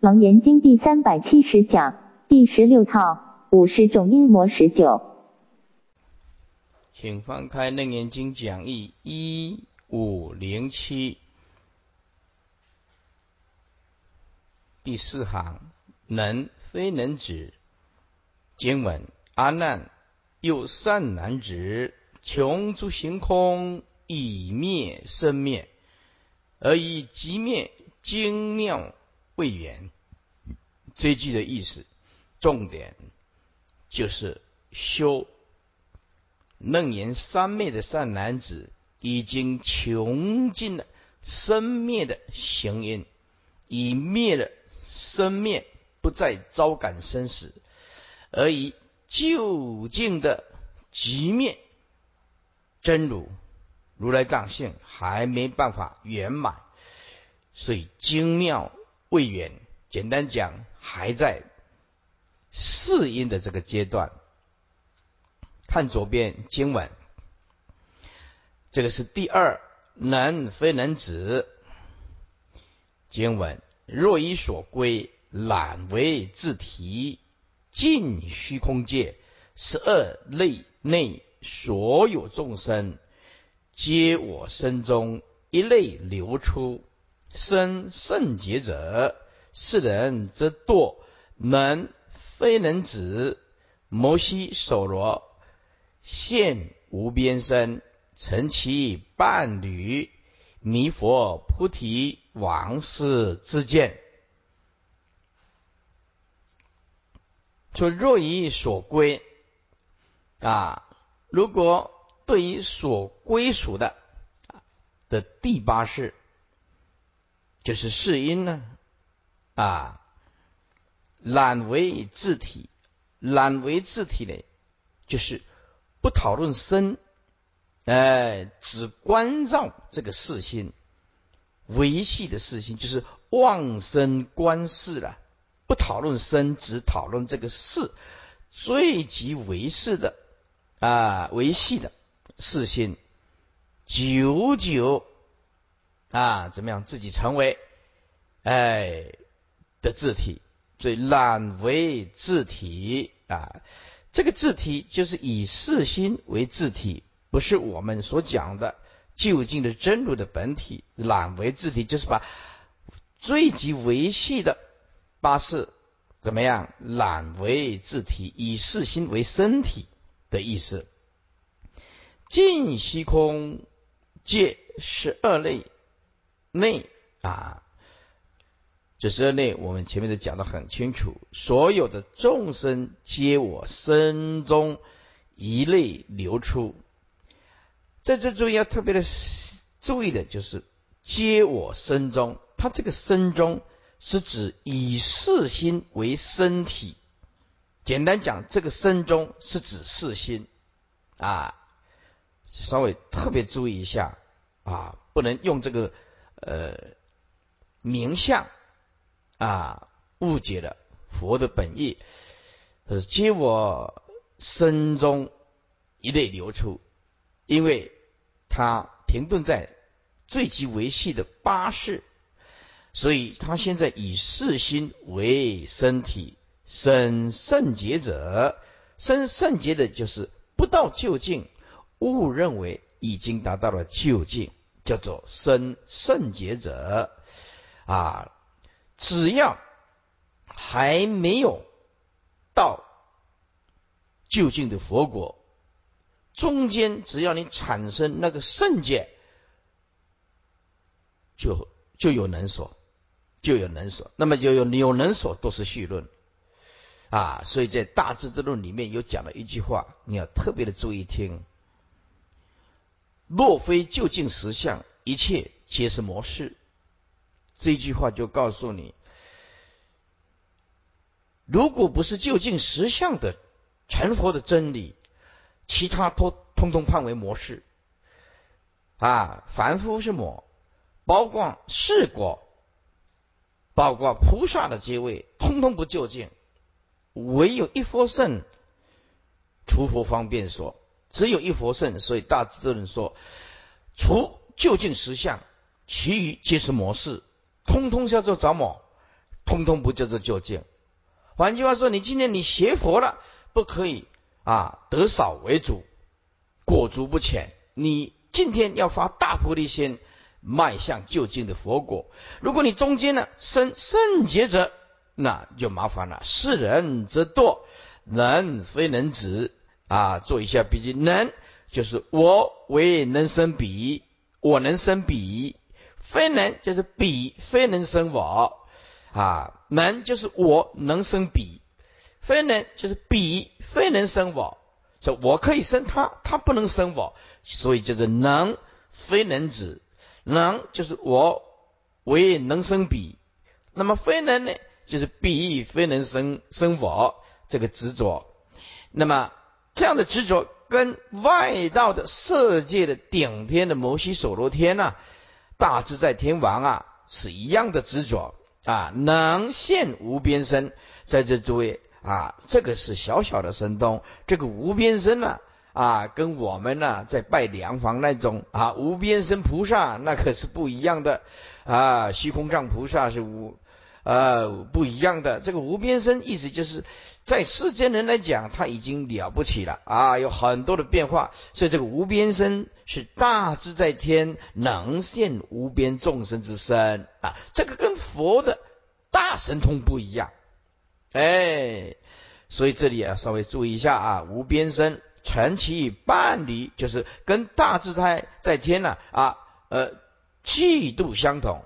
楞严经第三百七十讲第十六套五十种阴魔十九，请翻开楞严经讲义一五零七第四行，能非能指经文阿难又善男子，穷诸行空，以灭生灭，而以即灭精妙。未远，这句的意思，重点就是修楞严三昧的善男子，已经穷尽了生灭的行因，已灭了生灭，不再招感生死，而以究竟的极灭真如如来藏性还没办法圆满，所以精妙。未远，简单讲，还在适应的这个阶段。看左边经文，这个是第二能非能子经文。若以所归，懒为自体，尽虚空界十二类内所有众生，皆我身中一类流出。生圣洁者，世人则堕能非能子，摩西所罗现无边身，成其伴侣，弥佛菩提王师之见。说若以所归啊，如果对于所归属的的第八世。就是是因呢，啊，懒为自体，懒为自体呢，就是不讨论身，哎，只关照这个世心，维系的事心就是妄生观世了，不讨论身，只讨论这个事，最极维系的啊，维系的事心，久久。啊，怎么样？自己成为哎的字体，所以懒为字体啊。这个字体就是以四心为字体，不是我们所讲的究竟的真如的本体。懒为字体就是把最极维系的八事怎么样？懒为字体，以四心为身体的意思。尽虚空界十二类。内啊，这十二内，我们前面都讲的很清楚。所有的众生皆我身中一类流出，在这注意要特别的注意的就是皆我身中，它这个身中是指以四心为身体。简单讲，这个身中是指四心啊，稍微特别注意一下啊，不能用这个。呃，名相啊，误解了佛的本意，是皆我身中一类流出，因为他停顿在最极维系的八世，所以他现在以四心为身体，生圣洁者，生圣洁的就是不到究竟，误认为已经达到了究竟。叫做生圣洁者。啊，只要还没有到就近的佛国，中间只要你产生那个圣洁，就就有能所，就有能所，那么就有有能所都是序论。啊，所以在大智之论里面有讲了一句话，你要特别的注意听。若非究竟实相，一切皆是模式。这句话就告诉你，如果不是究竟实相的成佛的真理，其他都通通判为模式。啊，凡夫是魔，包括世果，包括菩萨的阶位，通通不究竟。唯有一佛圣，除佛方便说。只有一佛圣，所以大智度论说，除究竟实相，其余皆是模式，通通叫做着魔，通通不叫做究竟。换句话说，你今天你学佛了，不可以啊得少为主，果足不浅。你今天要发大菩提心，迈向究竟的佛果。如果你中间呢生圣洁者，那就麻烦了。是人则惰，能非能止啊！做一下笔记，能就是我为能生彼，我能生彼；非能就是彼非能生我。啊，能就是我能生彼，非能就是彼非能生我，说我可以生他，他不能生我，所以就是能非能止，能就是我为能生彼，那么非能呢，就是彼非能生生我这个执着，那么这样的执着跟外道的色界的顶天的摩西所罗天呐，大自在天王啊是一样的执着。啊，能现无边身，在这诸位啊，这个是小小的神通。这个无边身呢，啊，跟我们呢在拜梁房那种啊无边身菩萨那可是不一样的啊。虚空藏菩萨是无呃不一样的。这个无边身意思就是在世间人来讲，他已经了不起了。啊，有很多的变化。所以这个无边身是大自在天，能现无边众生之身。啊。这个跟佛的大神通不一样，哎，所以这里啊稍微注意一下啊，无边身成其伴侣，就是跟大自在在天呢啊呃气度相同，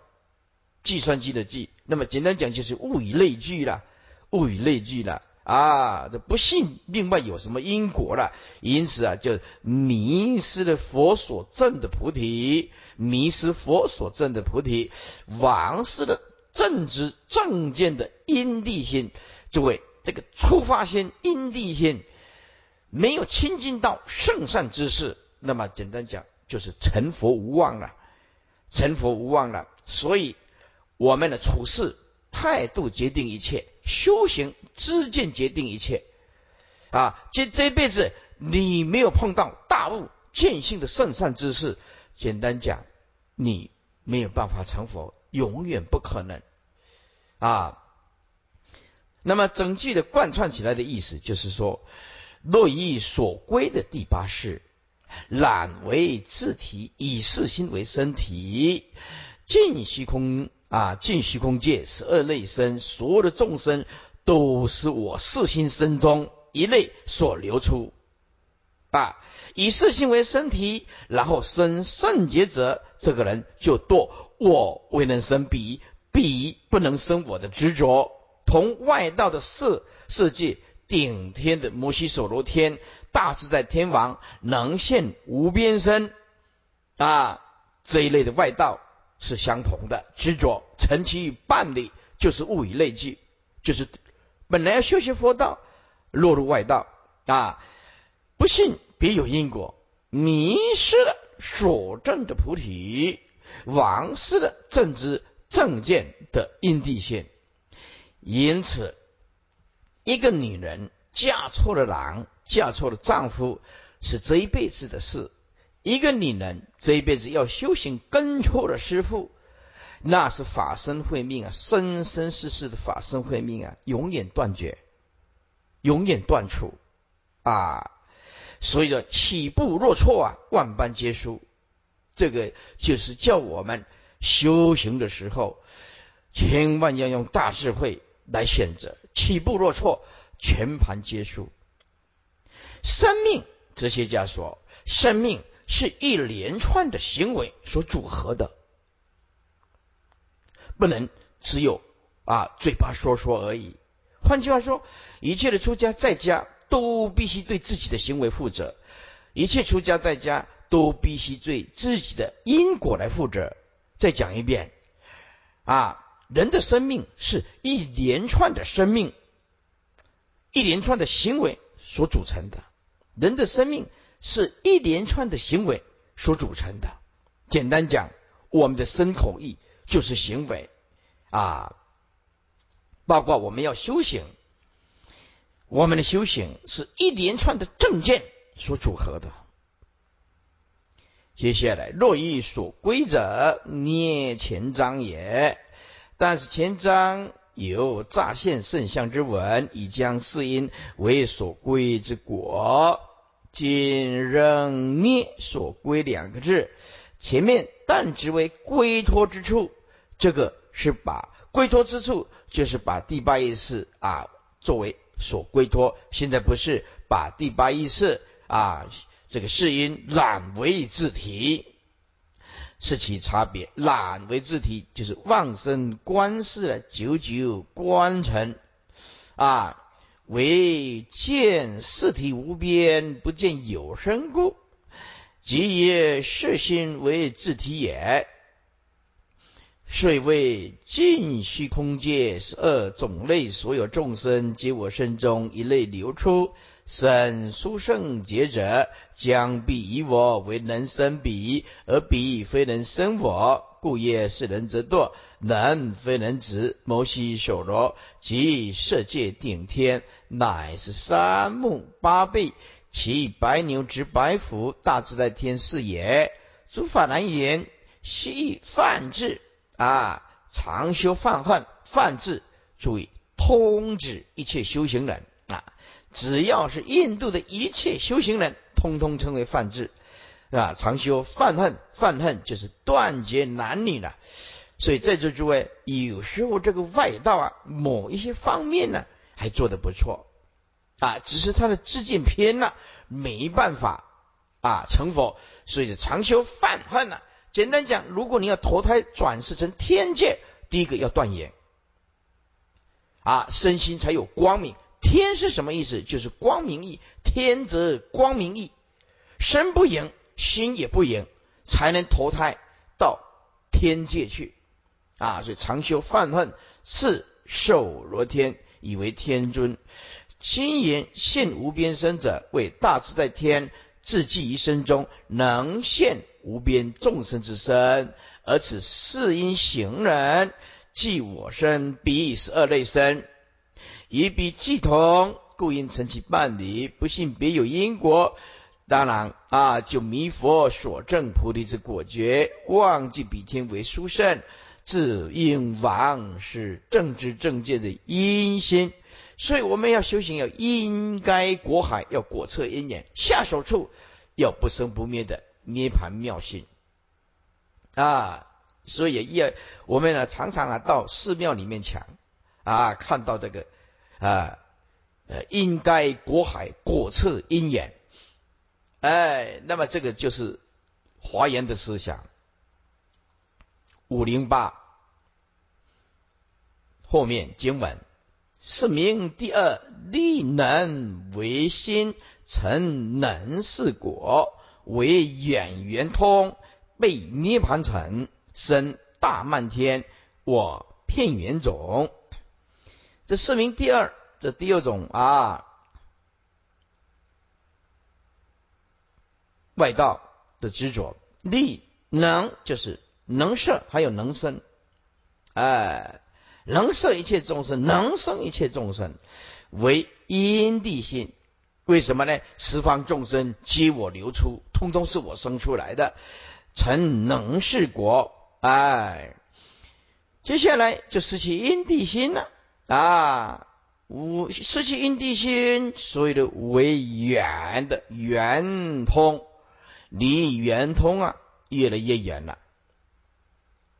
计算机的计，那么简单讲就是物以类聚了，物以类聚了啊，这不信另外有什么因果了，因此啊就迷失了佛所证的菩提，迷失佛所证的菩提，往失了。正知正见的因地心，诸位，这个出发心、因地心没有亲近到圣善之事，那么简单讲就是成佛无望了，成佛无望了。所以我们的处事态度决定一切，修行知见决定一切。啊，这这辈子你没有碰到大悟见性的圣善之事，简单讲，你没有办法成佛。永远不可能啊！那么整句的贯穿起来的意思就是说，若以所归的第八世，懒为自体，以四心为身体，尽虚空啊，尽虚空界十二类身，所有的众生都是我四心身中一类所流出。啊。以四心为身体，然后生圣洁者，这个人就堕。我未能生彼，彼不能生我的执着，同外道的色世界顶天的摩西所罗天大自在天王能现无边身。啊这一类的外道是相同的执着，成其于伴侣，就是物以类聚，就是本来要修习佛道，落入外道啊，不信。别有因果，迷失了所证的菩提，亡失了正知正见的因地线。因此，一个女人嫁错了郎，嫁错了丈夫，是这一辈子的事；一个女人这一辈子要修行，跟错了师傅，那是法身慧命啊，生生世世的法身慧命啊，永远断绝，永远断除啊。所以说，起步若错啊，万般皆输。这个就是叫我们修行的时候，千万要用大智慧来选择。起步若错，全盘皆输。生命，哲学家说，生命是一连串的行为所组合的，不能只有啊嘴巴说说而已。换句话说，一切的出家在家。都必须对自己的行为负责，一切出家在家都必须对自己的因果来负责。再讲一遍，啊，人的生命是一连串的生命，一连串的行为所组成的。人的生命是一连串的行为所组成的。简单讲，我们的身口意就是行为，啊，包括我们要修行。我们的修行是一连串的证件所组合的。接下来，若欲所归者，捏前章也。但是前章有乍现圣相之文，以将四因为所归之果。今仍捏所归两个字，前面但只为归托之处，这个是把归托之处，就是把第八意识啊作为所归托。现在不是把第八意识啊这个是因染为字体。是其差别，懒为字体，就是妄生观世久久观成啊，为见四体无边，不见有生故，即以色心为自体也。遂为尽虚空界十二种类，所有众生皆我身中一类流出。生殊圣劫者，将必以我为能生彼，而彼非能生我，故业是人之堕，能非能止。摩西所罗即色界顶天，乃是三目八臂，其白牛执白虎，大自在天是也。诸法难言，悉泛智啊，常修泛恨泛智，注意通指一切修行人。只要是印度的一切修行人，通通称为犯智，啊，常修犯恨，犯恨就是断绝男女了。所以在座诸位，有时候这个外道啊，某一些方面呢，还做得不错，啊，只是他的智见偏了，没办法啊成佛。所以常修犯恨呢，简单讲，如果你要投胎转世成天界，第一个要断言，啊，身心才有光明。天是什么意思？就是光明意。天则光明意，身不盈，心也不盈，才能投胎到天界去啊！所以常修犯恨，是受罗天，以为天尊。亲言现无边身者，为大自在天，自寄一生中能现无边众生之身，而此四因行人，即我身，彼十二类身。以彼既同，故应成其伴侣。不信别有因果，当然啊，就弥佛所证菩提之果觉，忘记比天为殊胜，自应亡是正知正见的因心。所以我们要修行，要应该果海，要果测因缘，下手处要不生不灭的涅盘妙心啊。所以要我们呢，常常啊到寺庙里面抢啊，看到这个。啊，呃，应该果海果测因缘，哎，那么这个就是华严的思想。五零八后面经文是名第二力能为心成能是果为远圆通被涅盘成生大漫天我片圆种。这说明第二，这第二种啊，外道的执着，力能就是能摄，还有能生，哎，能摄一切众生，能生一切众生，为因地心。为什么呢？十方众生皆我流出，通通是我生出来的，成能是国。哎，接下来就失去因地心了。啊，无失去因地心，所以的为圆的圆通，离圆通啊，越来越远了。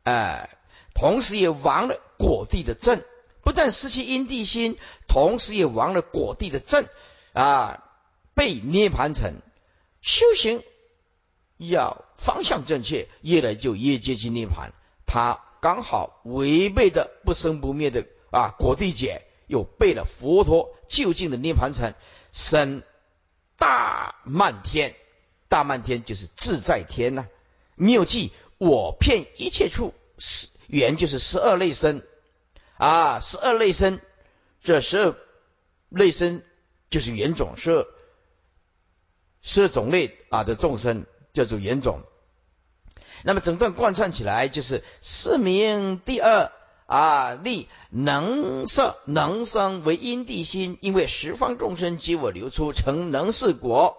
哎，同时也亡了果地的正，不但失去因地心，同时也亡了果地的正啊，被涅盘成修行要方向正确，越来就越接近涅盘，他刚好违背的不生不灭的。啊，果地解又背了佛陀究竟的涅盘城，生大漫天，大漫天就是自在天呐。妙记我骗一切处，十缘就是十二类身啊，十二类身，这十二类身就是缘种，十二十二种类啊的众生叫做缘种。那么整段贯穿起来就是四名第二。啊！力能色能生为因地心，因为十方众生及我流出成能是果，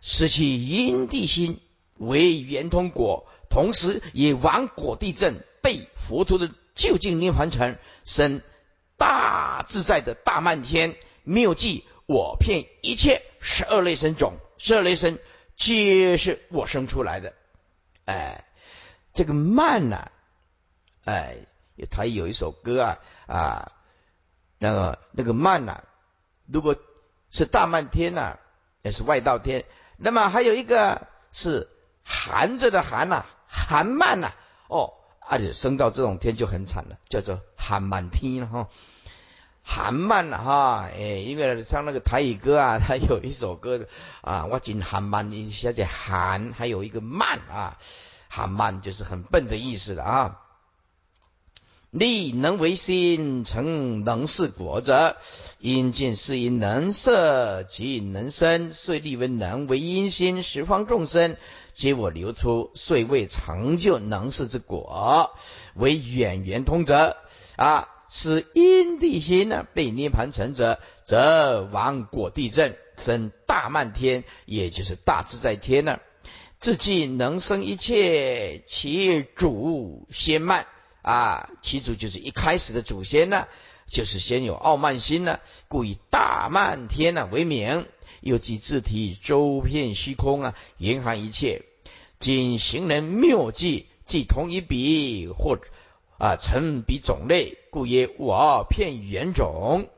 使其因地心为圆通果，同时也亡果地正被佛陀的究竟涅槃成生大自在的大漫天妙计，我骗一切十二类神种，十二类神皆是我生出来的。哎，这个慢呐，哎，他有一首歌啊啊，那个那个慢呐，如果是大漫天呐，也是外道天。那么还有一个是寒着的寒呐，寒慢呐，哦，而且升到这种天就很惨了，叫做寒满天哈，寒慢呐哈，哎，因为唱那个台语歌啊，他有一首歌啊，我仅寒慢一下子寒，还有一个慢啊，寒慢就是很笨的意思了啊。力能为心，成能是果者。因见是因能色即能生，遂立为能为因心，十方众生皆我流出，遂未成就能事之果。为远圆通者啊，是因地心呢被涅盘成者，则亡果地震，生大漫天，也就是大自在天呢。自既能生一切，其主先慢。啊，其主就是一开始的祖先呢，就是先有傲慢心呢，故以大漫天呢为名，又即自体周遍虚空啊，严含一切。今行人妙计，即同一笔或啊成笔种类，故曰我片圆种。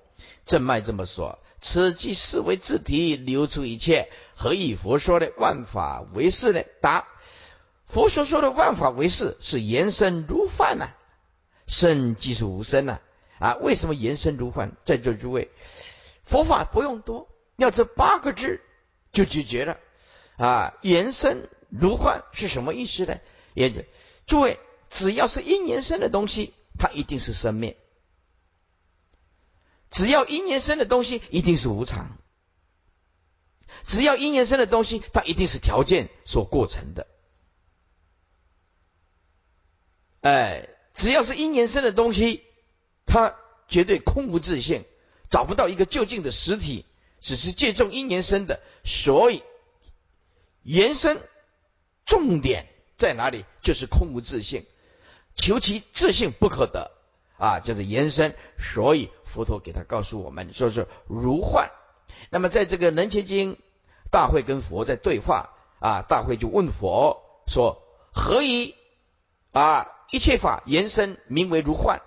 正脉这么说，此即视为自体流出一切，何以佛说的万法为是呢？答。佛所说的万法为事，是延伸如幻呐，生即是无生呐啊！为什么延伸如幻？在座诸位，佛法不用多，要这八个字就解决了啊！延伸如幻是什么意思呢？也就诸位，只要是因延伸的东西，它一定是生灭；只要因延伸的东西，一定是无常；只要因延伸的东西，它一定是条件所构成的。哎，只要是因缘生的东西，它绝对空无自性，找不到一个究竟的实体，只是借重因缘生的。所以，原生重点在哪里？就是空无自性，求其自性不可得啊，就是延伸。所以佛陀给他告诉我们，说是如幻。那么在这个人间经大会跟佛在对话啊，大会就问佛说：何以啊？一切法延伸名为如幻，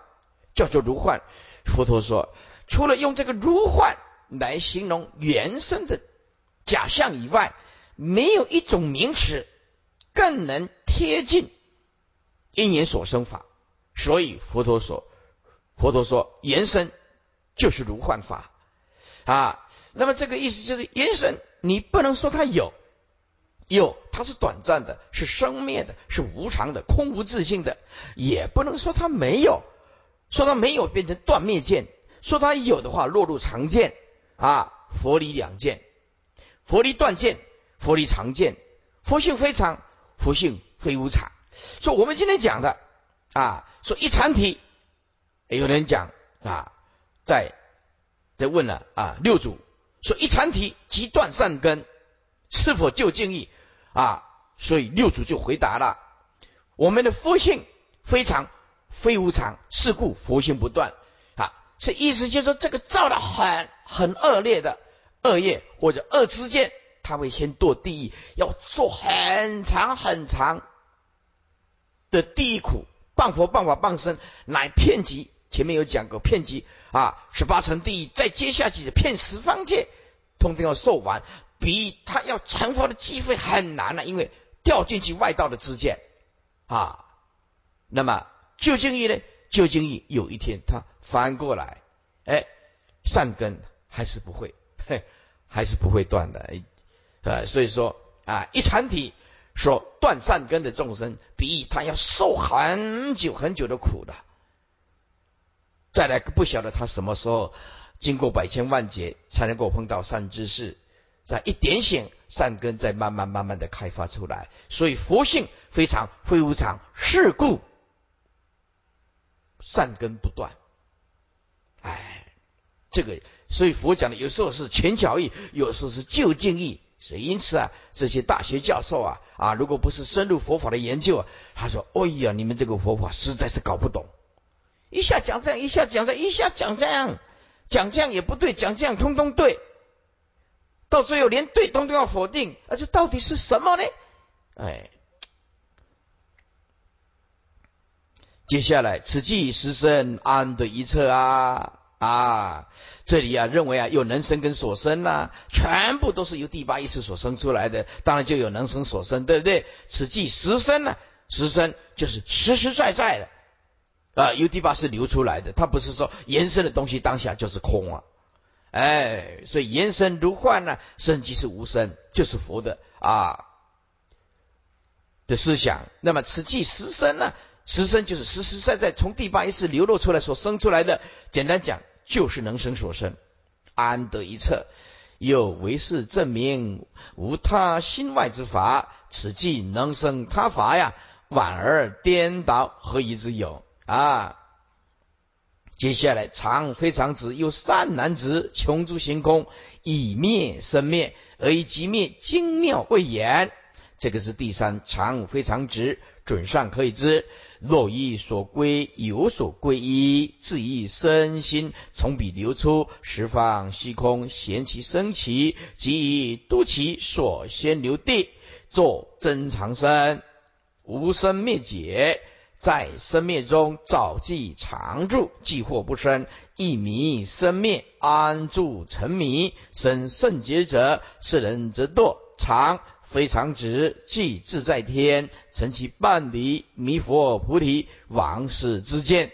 叫做如幻。佛陀说，除了用这个如幻来形容原生的假象以外，没有一种名词更能贴近因缘所生法。所以佛陀说，佛陀说延伸就是如幻法啊。那么这个意思就是延伸，你不能说它有。有，它是短暂的，是生灭的，是无常的，空无自性的，也不能说它没有，说它没有变成断灭见，说它有的话落入常见啊，佛理两见，佛理断见，佛理常见，佛性非常，佛性非无常。说我们今天讲的啊，说一常体，有人讲啊，在在问了啊，六祖说一常体即断善根，是否就近义？啊，所以六祖就回答了：我们的佛性非常非无常，是故佛性不断。啊，这意思就是说，这个造的很很恶劣的恶业或者恶之见，他会先堕地狱，要做很长很长的地狱苦，谤佛谤法谤僧，乃骗集。前面有讲过骗集啊，十八层地狱，再接下去的骗十方界，通通要受完。比他要成佛的机会很难了，因为掉进去外道的之见啊。那么究竟义呢？究竟义有一天他翻过来，哎，善根还是不会，嘿，还是不会断的。呃，所以说啊，一禅体说断善根的众生，比他要受很久很久的苦的。再来不晓得他什么时候经过百千万劫才能够碰到善知识。在一点醒，善根在慢慢慢慢的开发出来，所以佛性非常非无常，是故善根不断。哎，这个所以佛讲的有时候是前巧义，有时候是就近义。所以因此啊，这些大学教授啊啊，如果不是深入佛法的研究啊，他说：“哎呀，你们这个佛法实在是搞不懂，一下讲这样，一下讲这样，一下讲这样。”讲这样也不对，讲这样通通对，到最后连对通都要否定，而这到底是什么呢？哎，接下来此即实生安得一策啊啊！这里啊认为啊有能生跟所生呐，全部都是由第八意识所生出来的，当然就有能生所生，对不对？此即实生呢，实生就是实实在在的啊，由第八是流出来的，它不是说延伸的东西当下就是空啊，哎，所以言生如幻呢，生即是无生，就是佛的啊。的思想，那么此即实身呢？实身就是实实在在从第八意识流露出来所生出来的。简单讲，就是能生所生，安得一策？又为是证明无他心外之法，此即能生他法呀？婉而颠倒，何以之有啊？接下来，常非常子，又善男子，穷诸行空，以灭生灭，而以即灭精妙未言。这个是第三常非常直，准上可以知。若依所归，有所归依，自意身心从彼流出，十方虚空闲其生起，即以度其所先流地，作真常身，无生灭解，在生灭中早即常住，既或不生，一迷生灭，安住沉迷，生圣劫者，是人则堕常。非常直，即自在天，成其半离，弥佛菩提，王世之间。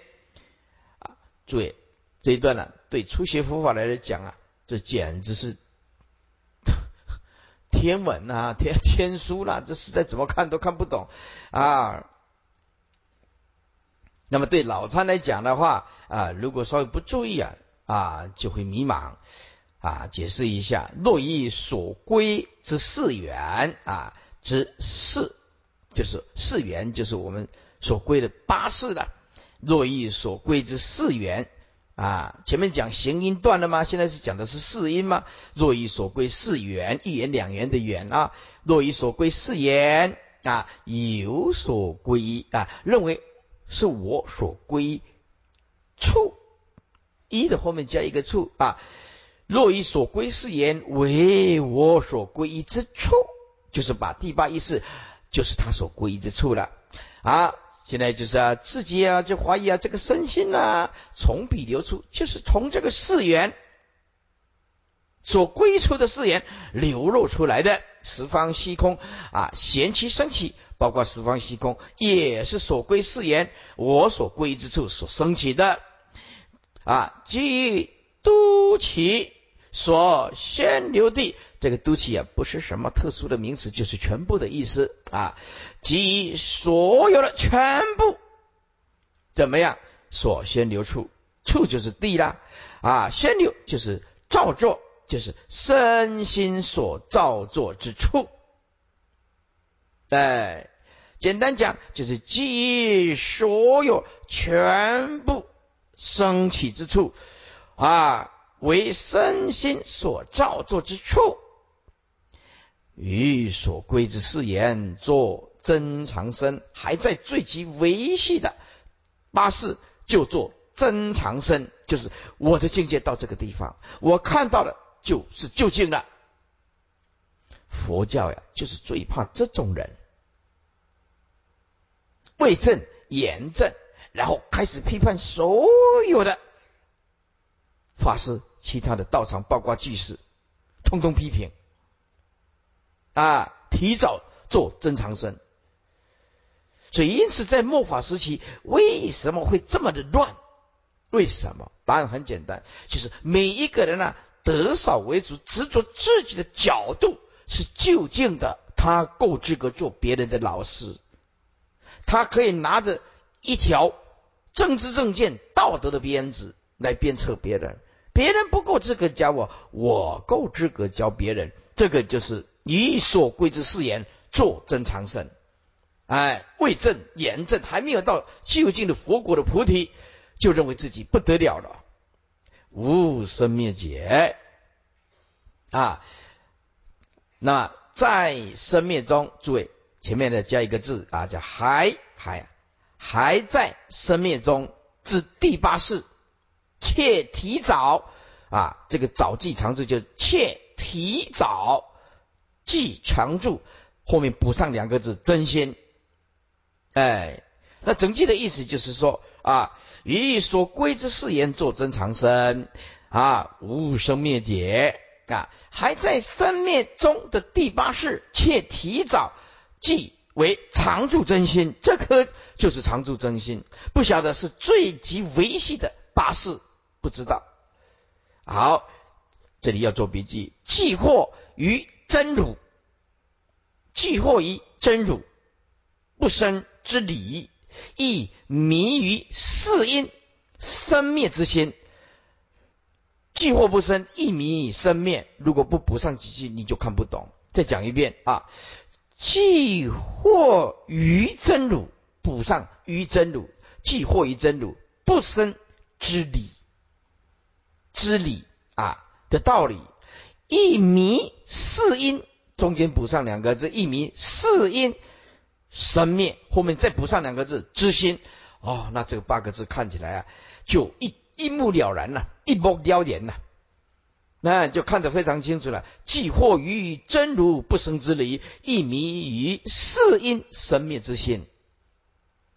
啊，注意这一段呢，对初学佛法来讲啊，这简直是 天文啊，天天书啦，这实在怎么看都看不懂啊。那么对老参来讲的话啊，如果稍微不注意啊啊，就会迷茫。啊，解释一下，若以所归之四缘啊，之四就是四缘，就是我们所归的八事的。若以所归之四缘啊，前面讲行音断了吗？现在是讲的是四音吗？若以所归四缘，一缘两缘的缘啊，若以所归四缘啊，有所归啊，认为是我所归处，一的后面加一个处啊。若以所归是言为我所归一之处，就是把第八意识就是他所归依之处了啊！现在就是啊，自己啊就怀疑啊，这个身心啊从彼流出，就是从这个四缘所归出的四缘流露出来的十方虚空啊，闲其升起，包括十方虚空也是所归四言我所归之处所升起的啊，基于。都起所先流地，这个都起啊，不是什么特殊的名词，就是全部的意思啊，即所有的全部怎么样？所先流处，处就是地啦啊，先流就是造作，就是身心所造作之处。哎，简单讲就是即所有全部升起之处。啊，为身心所造作之处，与所归之誓言，做真长生，还在最极维系的八事，就做真长生，就是我的境界到这个地方，我看到了就是究竟了。佛教呀，就是最怕这种人，为正言正，然后开始批判所有的。法师，其他的道场，包括居士，通通批评啊！提早做真长生，所以因此在末法时期，为什么会这么的乱？为什么？答案很简单，就是每一个人呢，得少为主，执着自己的角度是就近的，他够资格做别人的老师，他可以拿着一条政治正见、道德的鞭子来鞭策别人。别人不够资格教我，我够资格教别人。这个就是以所归之誓言，做真长生。哎，为正言正，还没有到究竟的佛国的菩提，就认为自己不得了了，无生灭解啊。那在生灭中，诸位前面的加一个字啊，叫还还还在生灭中之第八世。且提早。啊，这个早记常住就切提早记常住，后面补上两个字真心。哎，那整句的意思就是说啊，于所归之誓言作真长生。啊，无生灭解。啊，还在生灭中的第八世，且提早。即为常住真心，这颗就是常住真心。不晓得是最极维系的八事，不知道。好，这里要做笔记，既惑于真如，既惑于真如，不生。之理，亦迷于四因生灭之心，既或不生，亦迷于生灭。如果不补上几句，你就看不懂。再讲一遍啊，既或于真如，补上于真如，既或于真如，不生之理，之理啊的道理，一迷四因，中间补上两个字，一迷四因。生灭后面再补上两个字知心哦，那这个八个字看起来啊，就一一目了然了，一目了然了，那就看得非常清楚了。既惑于真如不生之理，亦迷于四因生灭之心，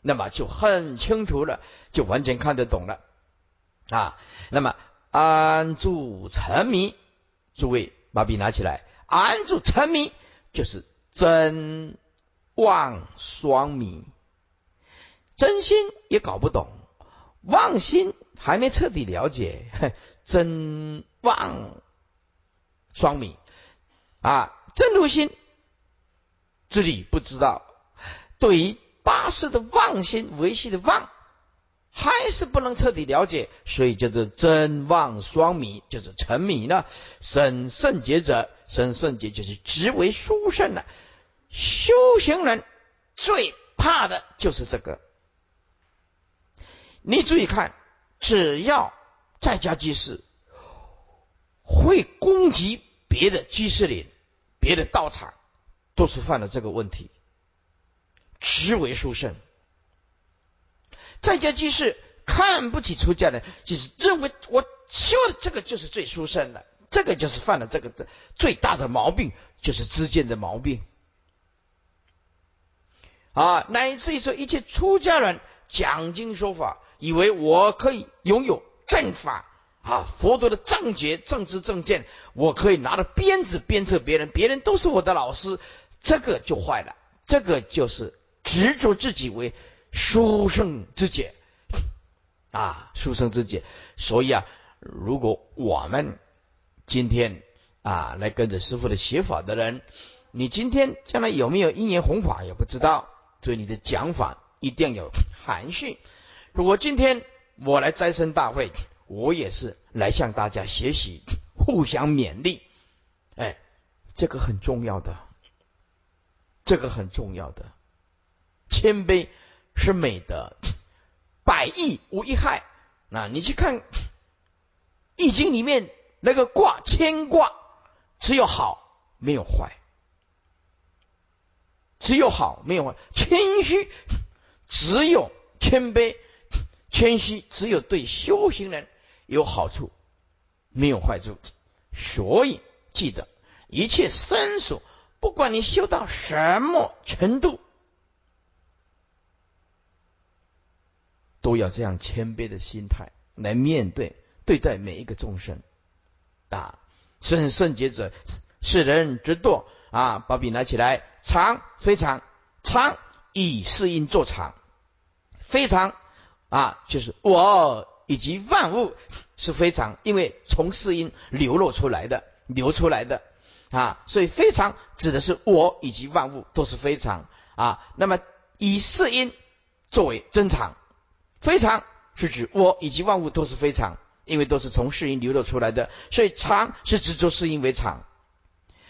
那么就很清楚了，就完全看得懂了啊。那么安住沉迷，诸位把笔拿起来，安住沉迷就是真。妄双迷，真心也搞不懂，妄心还没彻底了解，真妄双迷啊，真如心自己不知道，对于八世的妄心维系的妄，还是不能彻底了解，所以叫做真妄双迷，就是沉迷呢。生圣洁者，生圣洁就是直为殊胜了。修行人最怕的就是这个。你注意看，只要在家居士会攻击别的居士林、别的道场，都是犯了这个问题。直为殊胜，在家居士看不起出家人，就是认为我修的这个就是最殊胜的，这个就是犯了这个的最大的毛病，就是知见的毛病。啊，乃至于说一切出家人讲经说法，以为我可以拥有正法啊，佛陀的正觉、正知、正见，我可以拿着鞭子鞭策别人，别人都是我的老师，这个就坏了。这个就是执着自己为书圣之解啊，书圣之解。所以啊，如果我们今天啊来跟着师傅的写法的人，你今天将来有没有因缘弘法也不知道。所以你的讲法一定要有含蓄。如果今天我来斋生大会，我也是来向大家学习，互相勉励。哎，这个很重要的，这个很重要的。谦卑是美德，百益无一害。那你去看《易经》里面那个卦，谦卦，只有好，没有坏。只有好没有坏，谦虚只有谦卑，谦虚只有对修行人有好处，没有坏处。所以记得一切生疏，不管你修到什么程度，都要这样谦卑的心态来面对对待每一个众生。啊，圣圣洁者，世人之惰。啊，把笔拿起来，常非常常以适应作常，非常啊，就是我以及万物是非常，因为从四因流露出来的，流出来的啊，所以非常指的是我以及万物都是非常啊。那么以四因作为真常，非常是指我以及万物都是非常，因为都是从四因流露出来的，所以常是执着四因为常。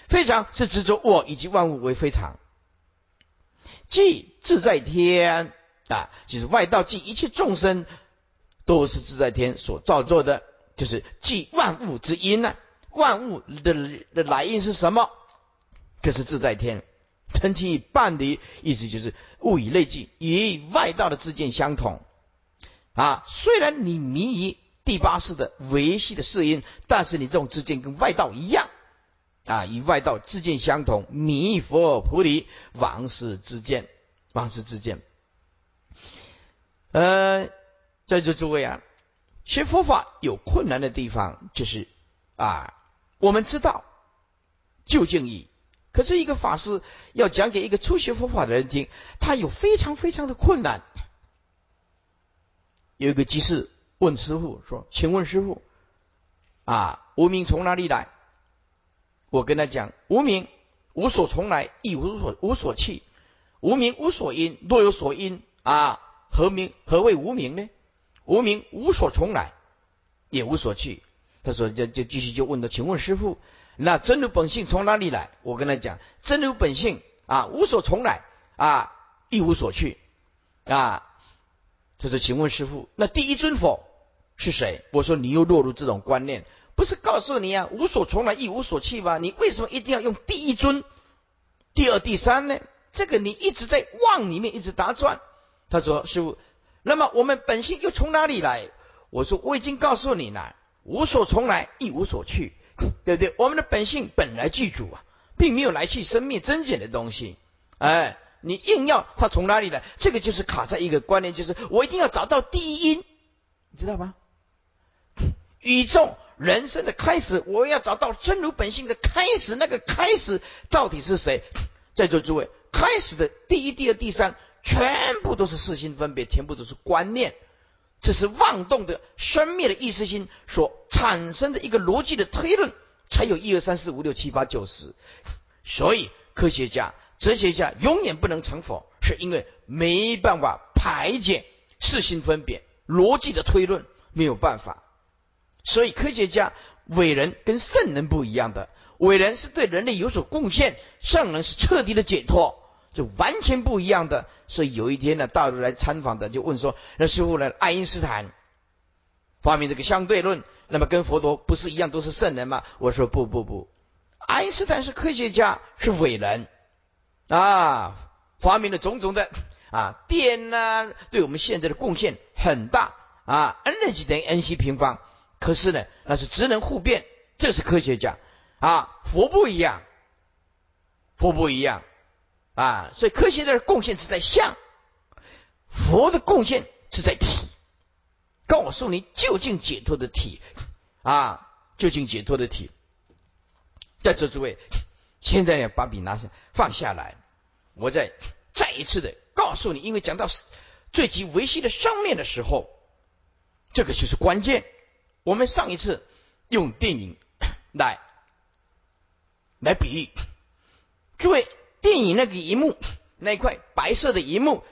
非常是执着我以及万物为非常，即自在天啊，就是外道，即一切众生都是自在天所造作的，就是即万物之因呢。万物的的来因是什么？就是自在天。称其以伴离，意思就是物以类聚，也与外道的自见相同啊。虽然你迷于第八世的维系的色音，但是你这种自见跟外道一样啊，与外道自见相同，迷佛菩提王师之见，王师之见。呃，在座诸位啊，学佛法有困难的地方，就是啊，我们知道究竟义，可是一个法师要讲给一个初学佛法的人听，他有非常非常的困难。有一个居士问师傅说：“请问师傅，啊，无名从哪里来？”我跟他讲：“无名无所从来，亦无所无所去。无名无所因，若有所因啊，何名？何谓无名呢？无名无所从来，也无所去。”他说：“就就继续就问他，请问师傅，那真如本性从哪里来？”我跟他讲：“真如本性啊，无所从来啊，亦无所去啊。”他说：“请问师傅，那第一尊佛是谁？”我说：“你又落入这种观念，不是告诉你啊，无所从来，亦无所去吗？你为什么一定要用第一尊、第二、第三呢？这个你一直在妄里面一直打转。”他说：“师傅，那么我们本性又从哪里来？”我说：“我已经告诉你了，无所从来，亦无所去，对不对？我们的本性本来具足啊，并没有来去生灭增减的东西，哎。”你硬要它从哪里来？这个就是卡在一个观念，就是我一定要找到第一因，你知道吗？宇宙人生的开始，我要找到真如本性的开始，那个开始到底是谁？在座诸位，开始的第一、第二、第三，全部都是四心分别，全部都是观念，这是妄动的生灭的意识心所产生的一个逻辑的推论，才有一二三四五六七八九十。所以科学家。哲学家永远不能成佛，是因为没办法排解四心分别、逻辑的推论，没有办法。所以科学家伟人跟圣人不一样的，伟人是对人类有所贡献，圣人是彻底的解脱，就完全不一样的。所以有一天呢，大陆来参访的就问说：“那师傅呢？爱因斯坦发明这个相对论，那么跟佛陀不是一样都是圣人吗？”我说：“不不不，爱因斯坦是科学家，是伟人。”啊，发明了种种的啊电呐，对我们现在的贡献很大啊，energy 等于 n c 平方。可是呢，那是职能互变，这是科学家啊。佛不一样，佛不一样啊。所以科学的贡献是在相，佛的贡献是在体，告诉你究竟解脱的体啊，究竟解脱的体。在座诸位。现在呢，把笔拿下，放下来。我再再一次的告诉你，因为讲到最极维系的上面的时候，这个就是关键。我们上一次用电影来来比喻，诸位，电影那个荧幕那块白色的荧幕，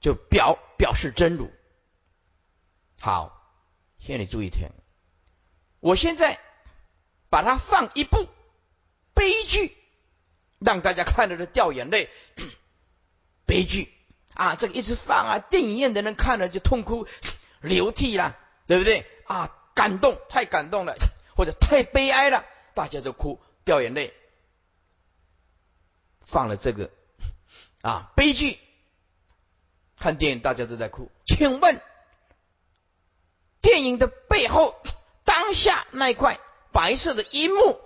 就表表示真如。好，现在你注意听，我现在把它放一部。悲剧，让大家看着都掉眼泪。悲剧啊，这个一直放啊，电影院的人看了就痛哭流涕了，对不对？啊，感动，太感动了，或者太悲哀了，大家都哭掉眼泪。放了这个啊，悲剧，看电影大家都在哭。请问，电影的背后，当下那一块白色的荧幕？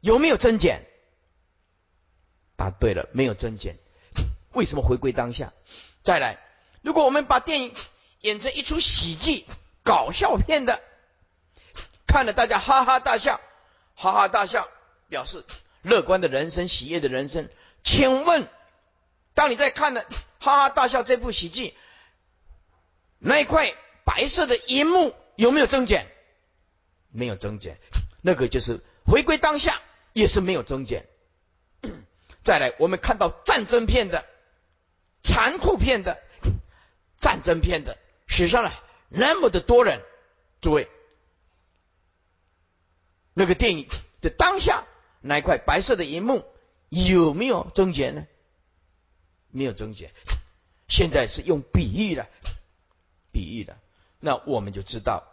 有没有增减？答对了，没有增减。为什么回归当下？再来，如果我们把电影演成一出喜剧、搞笑片的，看了大家哈哈大笑，哈哈大笑，表示乐观的人生、喜悦的人生。请问，当你在看了 哈哈大笑这部喜剧，那一块白色的银幕有没有增减？没有增减，那个就是回归当下。也是没有增减。再来，我们看到战争片的、残酷片的、战争片的，史上来那么的多人，诸位，那个电影的当下那一块白色的银幕有没有增减呢？没有增减。现在是用比喻的，比喻的，那我们就知道，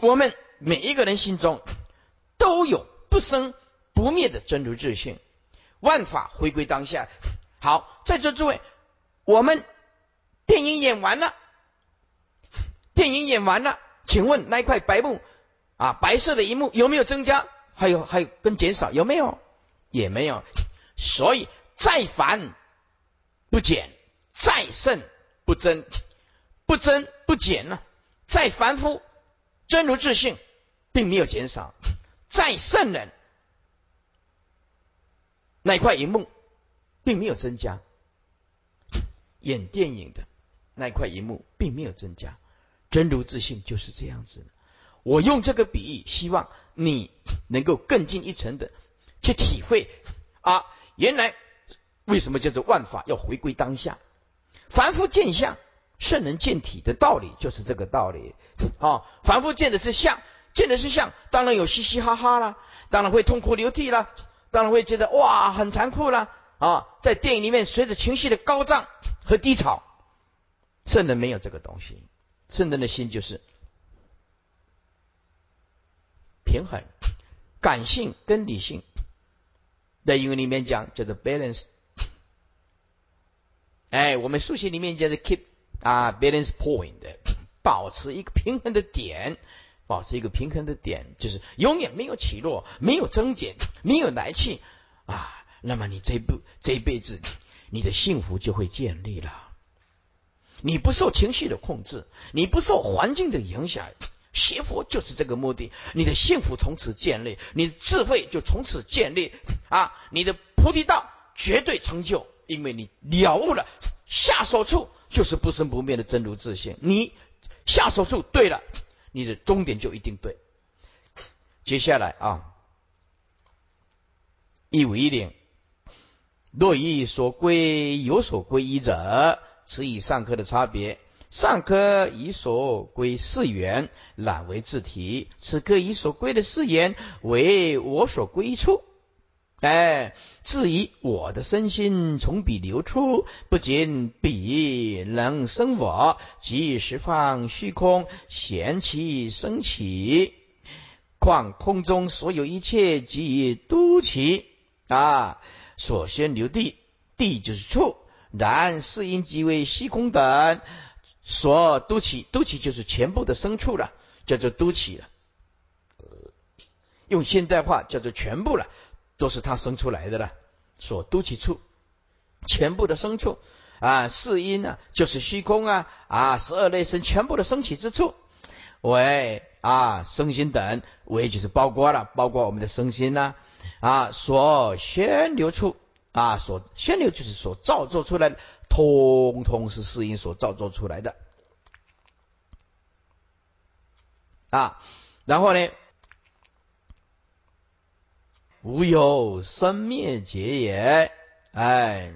我们每一个人心中都有。不生不灭的真如自性，万法回归当下。好，在座诸位，我们电影演完了，电影演完了，请问那一块白幕啊，白色的一幕有没有增加？还有还有跟减少有没有？也没有。所以再繁不减，再盛不增，不增不减呢？再凡夫真如自性，并没有减少；再圣人那块银幕，并没有增加。演电影的那块银幕，并没有增加。真如自性就是这样子。我用这个比喻，希望你能够更进一层的去体会啊，原来为什么叫做万法要回归当下？凡夫见相，圣人见体的道理就是这个道理啊。凡夫见的是相，见的是相，当然有嘻嘻哈哈啦，当然会痛哭流涕啦，当然会觉得哇很残酷啦啊。在电影里面，随着情绪的高涨和低潮，圣人没有这个东西。圣人的心就是平衡，感性跟理性，在英文里面讲叫做 balance。哎，我们数学里面叫做 keep 啊 balance point，保持一个平衡的点，保持一个平衡的点，就是永远没有起落，没有增减，没有来去啊。那么你这不这一辈子，你的幸福就会建立了。你不受情绪的控制，你不受环境的影响，学佛就是这个目的。你的幸福从此建立，你的智慧就从此建立啊！你的菩提道绝对成就，因为你了悟了下手处就是不生不灭的真如自性。你下手处对了，你的终点就一定对。接下来啊，一五一零，若以所归有所归依者。此以上课的差别，上科以所归四缘览为自体，此科以所归的四缘为我所归处。哎，至于我的身心从彼流出，不仅彼能生我，即十方虚空闲其生起，况空中所有一切即都其啊，所先留地，地就是处。然四因即为虚空等所都起，都起就是全部的牲畜了，叫做都起了。用现代化叫做全部了，都是他生出来的了。所都起处，全部的牲畜啊，四因呢就是虚空啊啊，十二类生全部的升起之处，为啊身心等为就是包括了，包括我们的身心呐啊所宣流处。啊，所宣流就是所造作出来的，通通是世因所造作出来的啊。然后呢，无有生灭劫也，哎，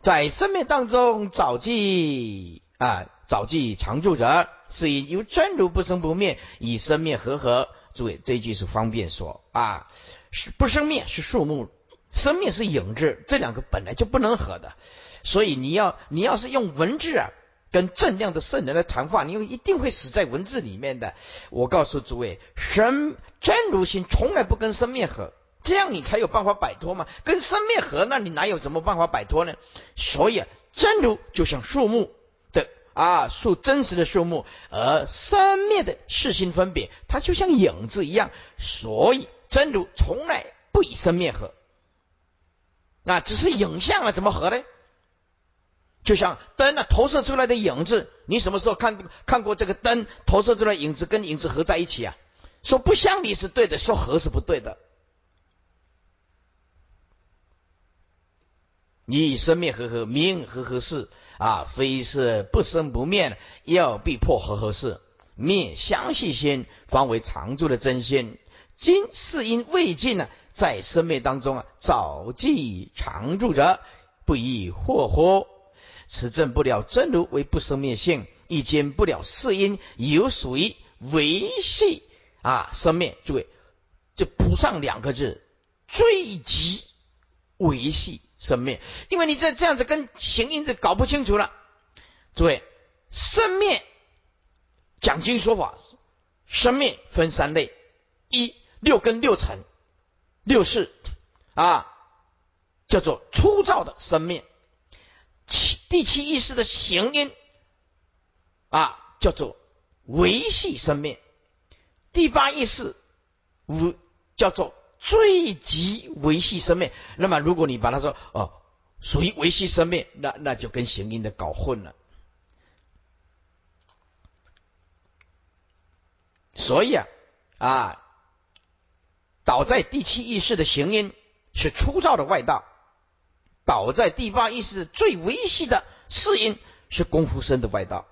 在生灭当中早记啊，早记常住者，是因由真如不生不灭，以生灭合合。诸位，这一句是方便说啊。是不生灭是树木，生灭是影子，这两个本来就不能合的。所以你要你要是用文字啊，跟正量的圣人来谈话，你又一定会死在文字里面的。我告诉诸位，神真如心从来不跟生灭合，这样你才有办法摆脱嘛。跟生灭合，那你哪有什么办法摆脱呢？所以啊，真如就像树木的啊树真实的树木，而生灭的世心分别，它就像影子一样。所以。真如从来不以生灭合，啊，只是影像啊，怎么合呢？就像灯啊投射出来的影子，你什么时候看看过这个灯投射出来影子跟影子合在一起啊？说不相离是对的，说合是不对的。你以生灭合合，明合合是啊，非是不生不灭，要必破合合是灭相续心，方为常住的真心。今是因未尽呢，在生灭当中啊，早即常住者，不亦惑乎？此证不了真如为不生灭性，亦兼不了是因有属于维系啊生灭。诸位，就补上两个字：最极维系生灭。因为你这这样子跟行因子搞不清楚了。诸位，生灭讲经说法，生灭分三类：一。六根六尘，六世啊，叫做粗糙的生命。七第七意识的行因啊，叫做维系生命。第八意识无叫做最极维系生命。那么，如果你把它说哦，属于维系生命，那那就跟行音的搞混了。所以啊啊，倒在第七意识的行音是粗糙的外道，倒在第八意识最维系的四音是功夫深的外道。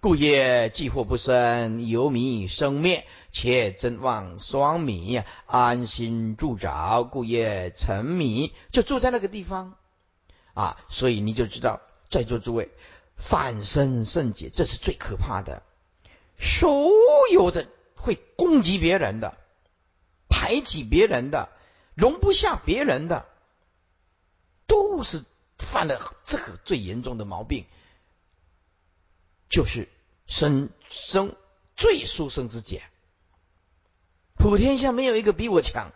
故业既惑不生，由迷生灭，且真望双迷，安心住着。故业沉迷，就住在那个地方啊。所以你就知道，在座诸位，反身圣解，这是最可怕的。所有的会攻击别人的、排挤别人的、容不下别人的，都是犯了这个最严重的毛病。就是生生最殊胜之解，普天下没有一个比我强，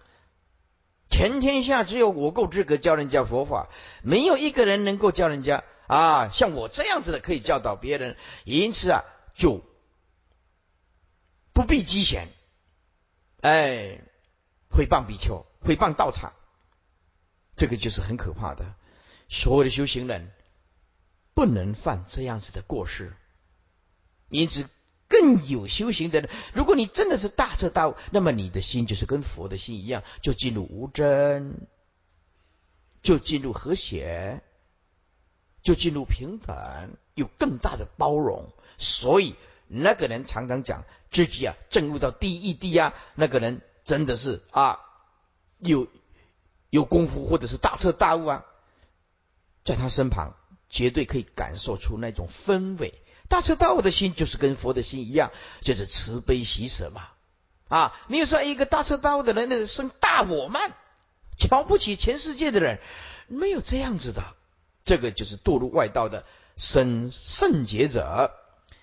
全天下只有我够资格教人家佛法，没有一个人能够教人家啊，像我这样子的可以教导别人，因此啊，就不必积嫌，哎，毁谤比丘，毁谤道场，这个就是很可怕的。所有的修行人不能犯这样子的过失。因此，更有修行的人，如果你真的是大彻大悟，那么你的心就是跟佛的心一样，就进入无争，就进入和谐，就进入平等，有更大的包容。所以那个人常常讲自己啊，正入到第一地啊，那个人真的是啊，有有功夫或者是大彻大悟啊，在他身旁绝对可以感受出那种氛围。大彻大悟的心就是跟佛的心一样，就是慈悲喜舍嘛。啊，没有说一个大彻大悟的人那生大我慢，瞧不起全世界的人，没有这样子的。这个就是堕入外道的生圣洁者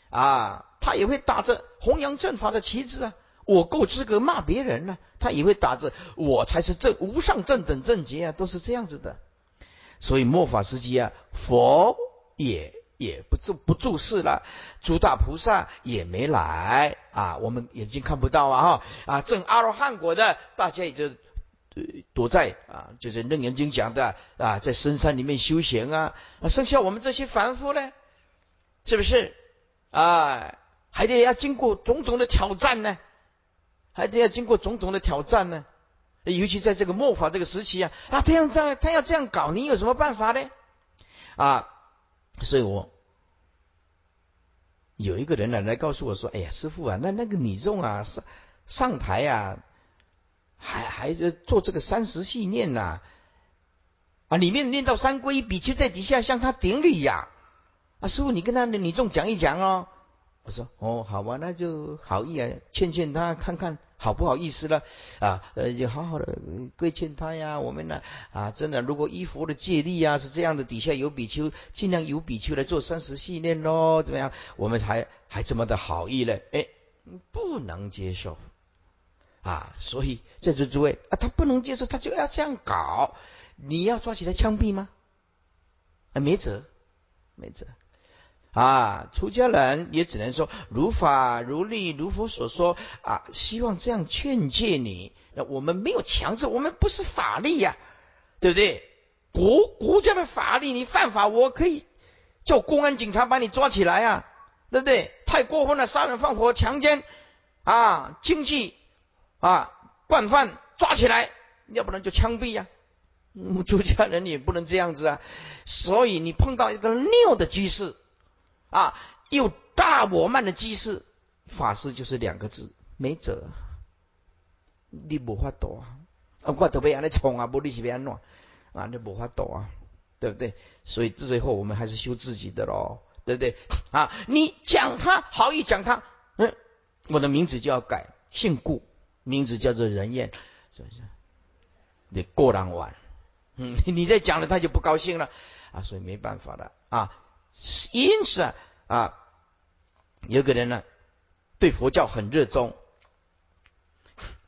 啊，他也会打着弘扬正法的旗帜啊。我够资格骂别人呢，他也会打着我才是正无上正等正觉啊，都是这样子的。所以末法时期啊，佛也。也不注不注视了，诸大菩萨也没来啊，我们眼睛看不到啊哈啊，正阿罗汉果的，大家也就躲在啊，就是楞严经讲的啊，在深山里面修行啊，那剩下我们这些凡夫呢，是不是啊？还得要经过种种的挑战呢，还得要经过种种的挑战呢，尤其在这个末法这个时期啊，啊，这样这样，他要这样搞，你有什么办法呢？啊？所以我有一个人呢来告诉我说：“哎呀，师傅啊，那那个女众啊上上台啊，还还做这个三十系念呐，啊，里面念到三皈依，比丘在底下向他顶礼呀。啊，师傅，你跟他的女众讲一讲哦。”我说：“哦，好吧，那就好意啊，劝劝他看看。”好不好意思了啊？呃，就好好的规劝他呀。我们呢啊，真的，如果依佛的戒律啊是这样的，底下有比丘，尽量有比丘来做三十系念喽，怎么样？我们还还这么的好意嘞？哎，不能接受啊！所以在座诸位啊，他不能接受，他就要这样搞，你要抓起来枪毙吗？啊，没辙，没辙。啊，出家人也只能说如法如律，如佛所说啊，希望这样劝诫你。那我们没有强制，我们不是法律呀，对不对？国国家的法律，你犯法，我可以叫公安警察把你抓起来啊，对不对？太过分了，杀人放火、强奸啊，经济啊惯犯抓起来，要不然就枪毙呀。出家人也不能这样子啊，所以你碰到一个拗的居士。啊，又大我慢的机士，法师就是两个字，没辙，你无法度啊！啊，我特别安尼冲啊，不你是别安怎啊？你无法度啊，对不对？所以最后我们还是修自己的咯，对不对？啊，你讲他好意讲他，嗯，我的名字就要改，姓顾，名字叫做仁彦，是不是？你过两晚，嗯，你再讲了他就不高兴了啊，所以没办法了啊。因此啊，啊，有个人呢，对佛教很热衷，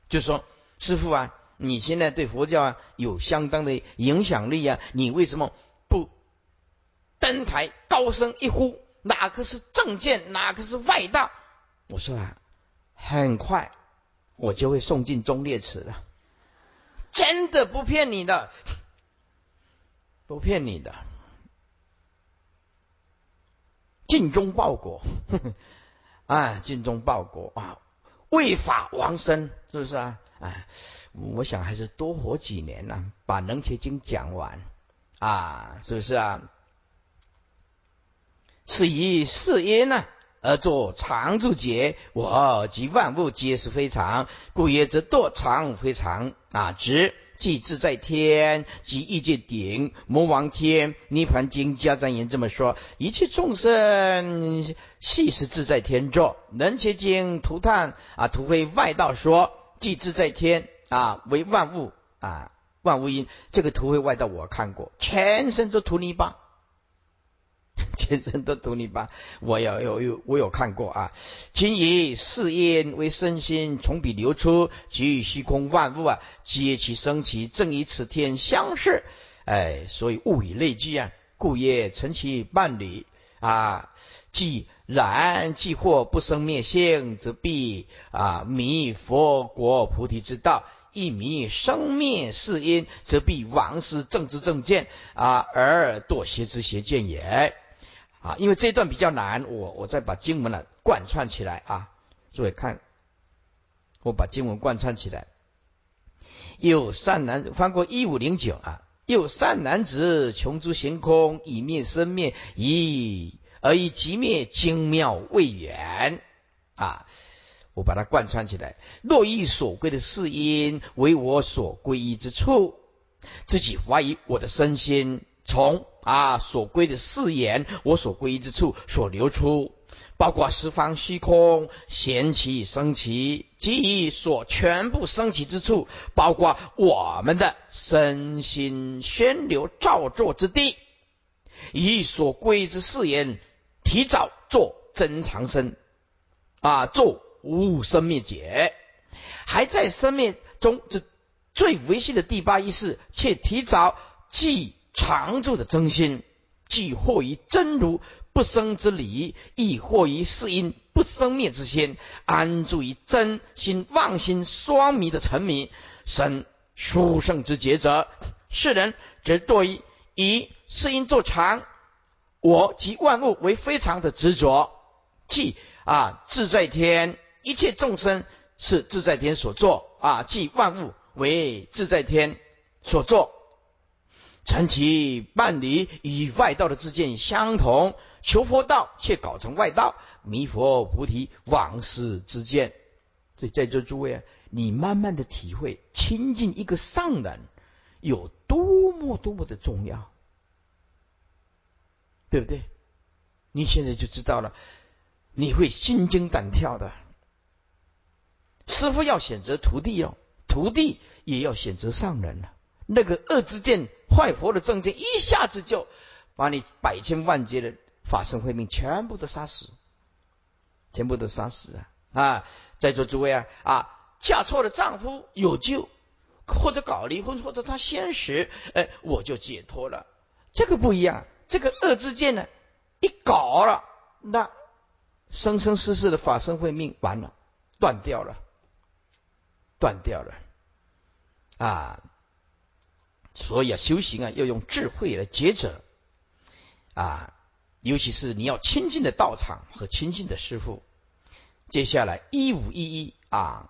就说：“师傅啊，你现在对佛教啊有相当的影响力啊，你为什么不登台高声一呼？哪个是正见，哪个是外道？我说啊，很快我就会送进忠烈祠了，真的不骗你的，不骗你的，尽忠报国，啊，尽忠报国啊，为法亡身，是不是啊？啊，我想还是多活几年呢，把《能学经》讲完啊，是不是啊？是以是因呢，而作常住劫。我及万物皆是非常，故曰则堕常非常啊。直即自在天，即异界顶魔王天。涅盘经加赞言这么说：一切众生系是自在天作。能切经涂炭啊，涂灰外道说，即自在天啊，为万物啊，万物因。这个涂灰外道我看过，全身都涂泥巴。全身都涂泥巴，我有有有我有看过啊。今以四因为身心从彼流出，即与虚空万物啊，皆其生起，正与此天相似。哎，所以物以类聚啊，故曰成其伴侣啊。既然既或不生灭性，则必啊迷佛国菩提之道；一迷生灭是因，则必亡失正知正见啊，而堕邪之邪见也。啊，因为这一段比较难，我我再把经文呢贯穿起来啊，诸位看，我把经文贯穿起来。又善男翻过一五零九啊，又善男子穷诸行空，以灭生灭，以而以即灭精妙未远啊，我把它贯穿起来。若意所归的是因为我所归依之处，自己怀疑我的身心。从啊所归的四言，我所归之处所流出，包括十方虚空贤起升起，即所全部升起之处，包括我们的身心宣流造作之地，以所归之四言，提早做真长生啊，做无生灭解，还在生灭中这最维系的第八意识，却提早记。常住的真心，既惑于真如不生之理，亦惑于世因不生灭之心，安住于真心妄心双迷的沉迷，生殊胜之劫者。世人则多于以世因作常，我及万物为非常的执着，即啊自在天一切众生是自在天所作啊，即万物为自在天所作。成其伴侣与外道的自见相同，求佛道却搞成外道，弥佛菩提往事之见。所以在座诸位啊，你慢慢的体会亲近一个上人有多么多么的重要，对不对？你现在就知道了，你会心惊胆跳的。师傅要选择徒弟哦，徒弟也要选择上人了。那个恶之见。坏佛的正见一下子就把你百千万劫的法身慧命全部都杀死，全部都杀死啊！啊，在座诸位啊啊，嫁错了丈夫有救，或者搞离婚，或者他先死，哎，我就解脱了。这个不一样，这个恶之见呢，一搞了，那生生世世的法身慧命完了，断掉了，断掉了啊！所以啊，修行啊，要用智慧来抉择啊，尤其是你要亲近的道场和亲近的师傅。接下来一五一一啊，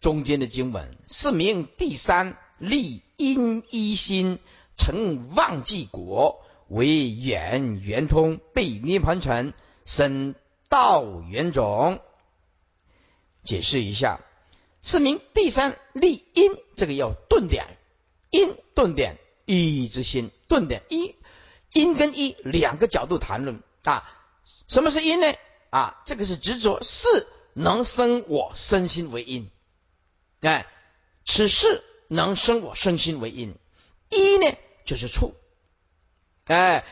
中间的经文是名第三立因一心成忘记果，为圆圆通被涅盘成生道圆种。解释一下，是名第三立因，这个要顿点。因顿点一之心，顿点一因跟一两个角度谈论啊。什么是因呢？啊，这个是执着是能生我身心为因，哎，此事能生我身心为因。一呢就是处，哎，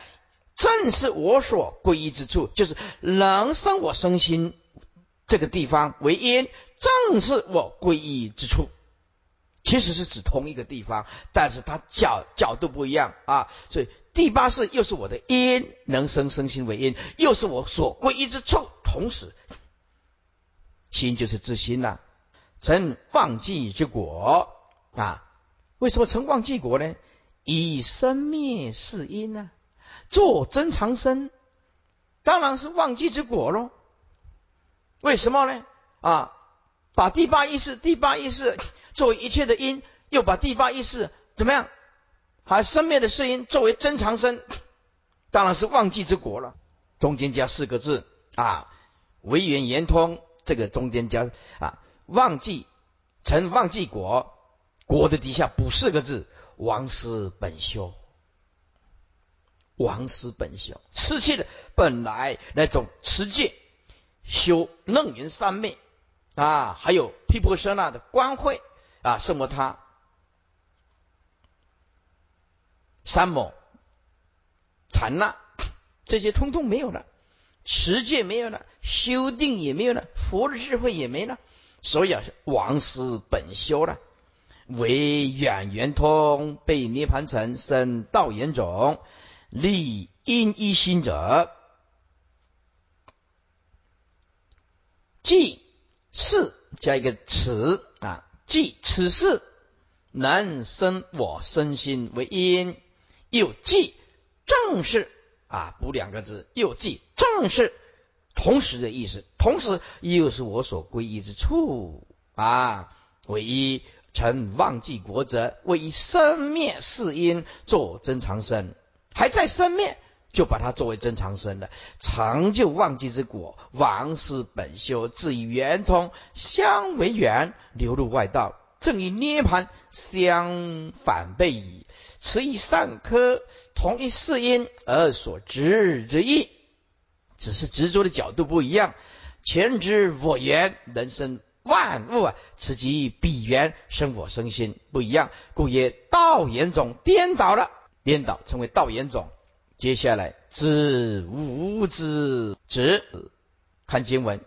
正是我所归依之处，就是能生我身心这个地方为因，正是我归依之处。其实是指同一个地方，但是它角角度不一样啊。所以第八世又是我的因，能生生心为因，又是我所归依之处。同时，心就是自心呐，成忘记之果啊。为什么成忘记果呢？以生灭是因呢？做真长生，当然是忘记之果喽。为什么呢？啊，把第八意识，第八意识。作为一切的因，又把第八意识怎么样？还生灭的是因作为真长生，当然是忘记之果了。中间加四个字啊，唯缘圆通。这个中间加啊，忘记成忘记果，果的底下补四个字：王师本修。王师本修，持戒的本来那种持戒，修楞严三昧啊，还有毗婆舍那的光慧。啊，什么他三某禅那这些通通没有了，持戒没有了，修定也没有了，佛的智慧也没了，所以啊，王师本修了，为远圆通被涅盘成生道眼种立因一心者，即是加一个词。即此事能生我身心为因，又即正是啊，补两个字，又即正是同时的意思，同时又是我所皈依之处啊。唯一曾忘记国者，为以生灭是因作真长生，还在生灭。就把它作为真长生了，成就忘记之果，王师本修，自以圆通，相为圆，流入外道，正与涅盘相反背矣。此以上科同一世因而所执之意，只是执着的角度不一样。前知我缘人生万物啊，此即彼缘生我生心不一样，故曰道言种颠倒了，颠倒成为道言种。接下来，知无知知，看经文，